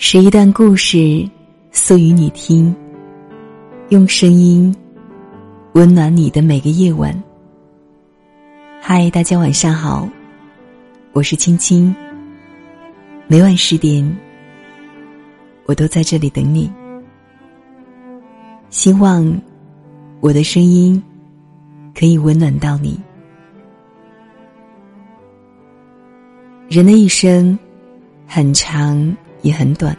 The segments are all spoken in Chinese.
是一段故事，诉与你听。用声音温暖你的每个夜晚。嗨，大家晚上好，我是青青。每晚十点，我都在这里等你。希望我的声音可以温暖到你。人的一生很长也很短，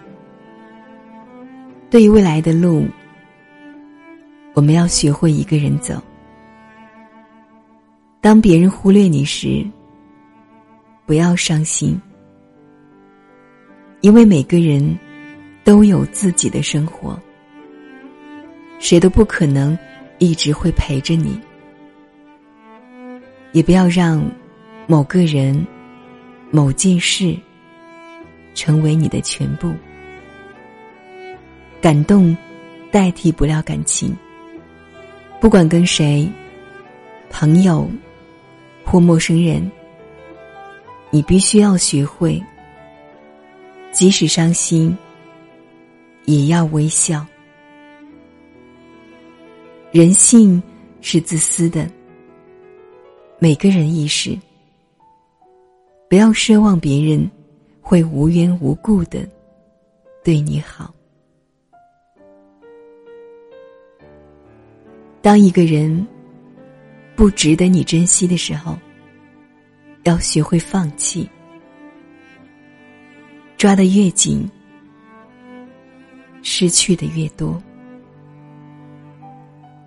对于未来的路，我们要学会一个人走。当别人忽略你时，不要伤心，因为每个人都有自己的生活，谁都不可能一直会陪着你。也不要让某个人。某件事成为你的全部，感动代替不了感情。不管跟谁，朋友或陌生人，你必须要学会，即使伤心，也要微笑。人性是自私的，每个人亦是。不要奢望别人会无缘无故的对你好。当一个人不值得你珍惜的时候，要学会放弃。抓得越紧，失去的越多。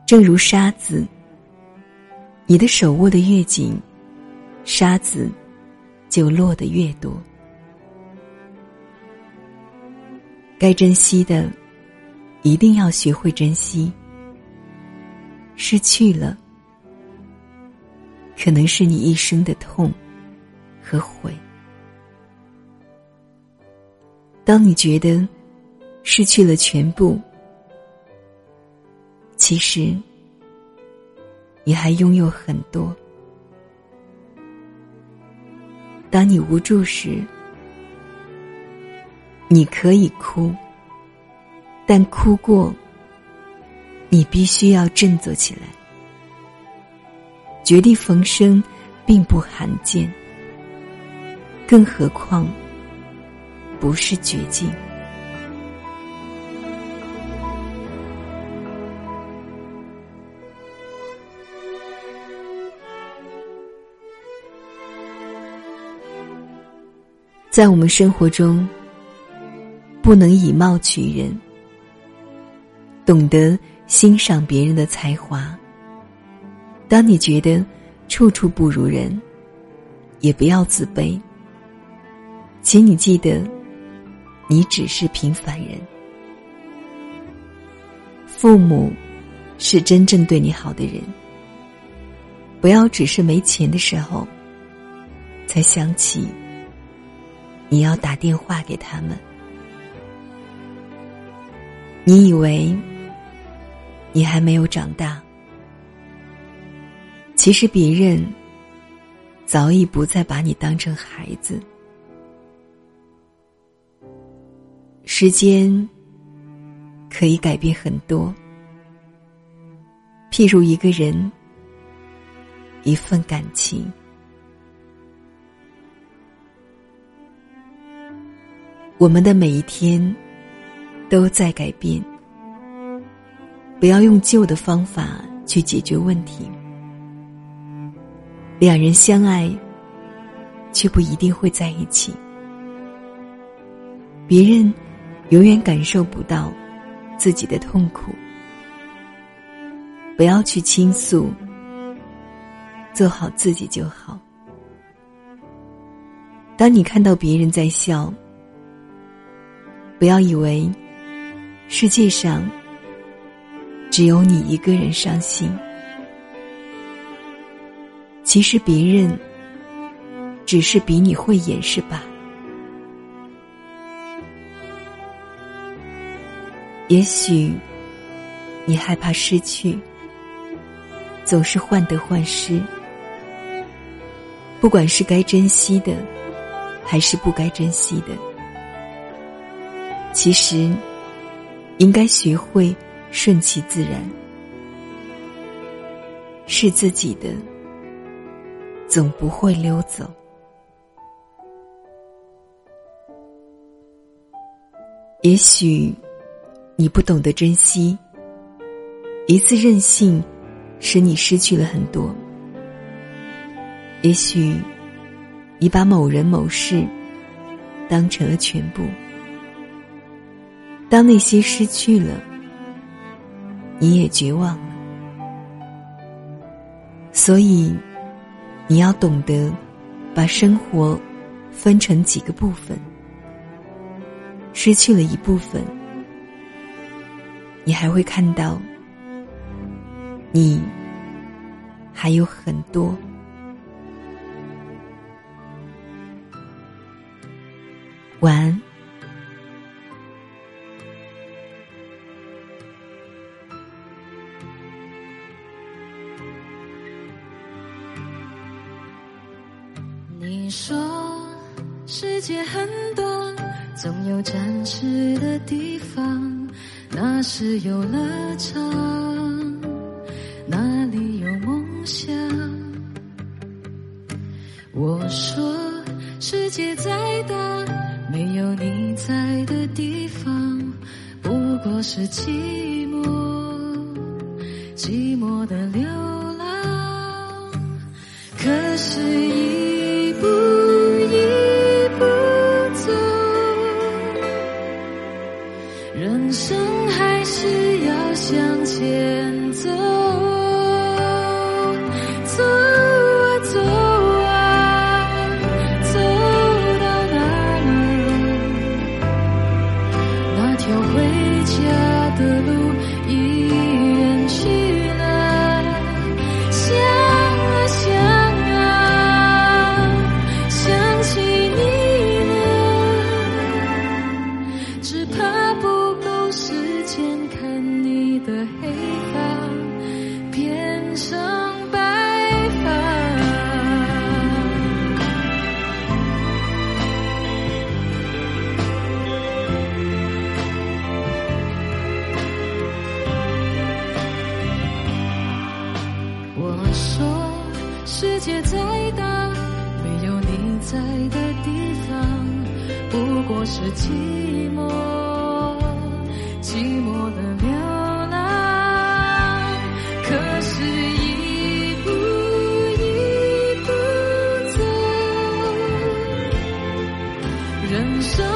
正如沙子，你的手握得越紧，沙子。就落得越多。该珍惜的，一定要学会珍惜。失去了，可能是你一生的痛和悔。当你觉得失去了全部，其实你还拥有很多。当你无助时，你可以哭，但哭过，你必须要振作起来。绝地逢生并不罕见，更何况不是绝境。在我们生活中，不能以貌取人，懂得欣赏别人的才华。当你觉得处处不如人，也不要自卑。请你记得，你只是平凡人。父母是真正对你好的人，不要只是没钱的时候才想起。你要打电话给他们。你以为你还没有长大，其实别人早已不再把你当成孩子。时间可以改变很多，譬如一个人，一份感情。我们的每一天都在改变，不要用旧的方法去解决问题。两人相爱，却不一定会在一起。别人永远感受不到自己的痛苦，不要去倾诉，做好自己就好。当你看到别人在笑。不要以为世界上只有你一个人伤心，其实别人只是比你会掩饰吧。也许你害怕失去，总是患得患失。不管是该珍惜的，还是不该珍惜的。其实，应该学会顺其自然，是自己的，总不会溜走。也许，你不懂得珍惜，一次任性，使你失去了很多。也许，你把某人某事当成了全部。当那些失去了，你也绝望了。所以，你要懂得把生活分成几个部分。失去了一部分，你还会看到，你还有很多。晚安。你说世界很大，总有展翅的地方，那是游乐场，那里有梦想。我说世界再大，没有你在的地方，不过是寂寞，寂寞的流浪。可是。一要回家。我说世界再大，没有你在的地方，不过是寂寞，寂寞的流浪。可是一步一步走，人生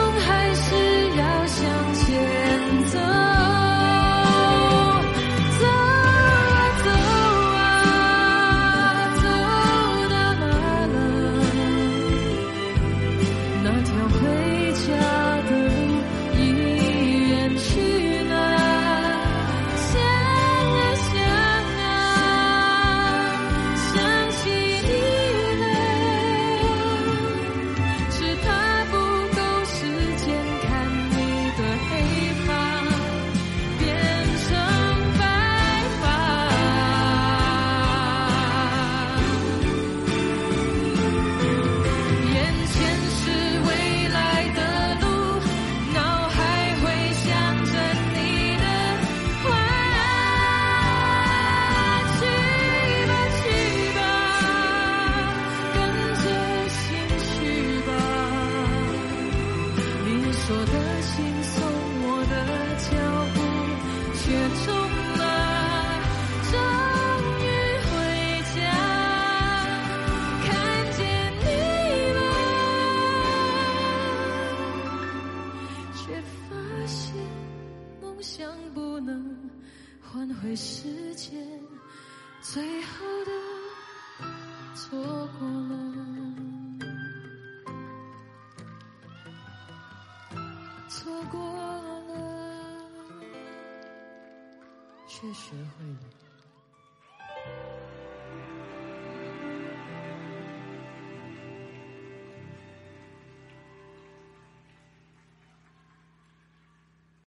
会时间，最后的错过了，错过了，却学会了。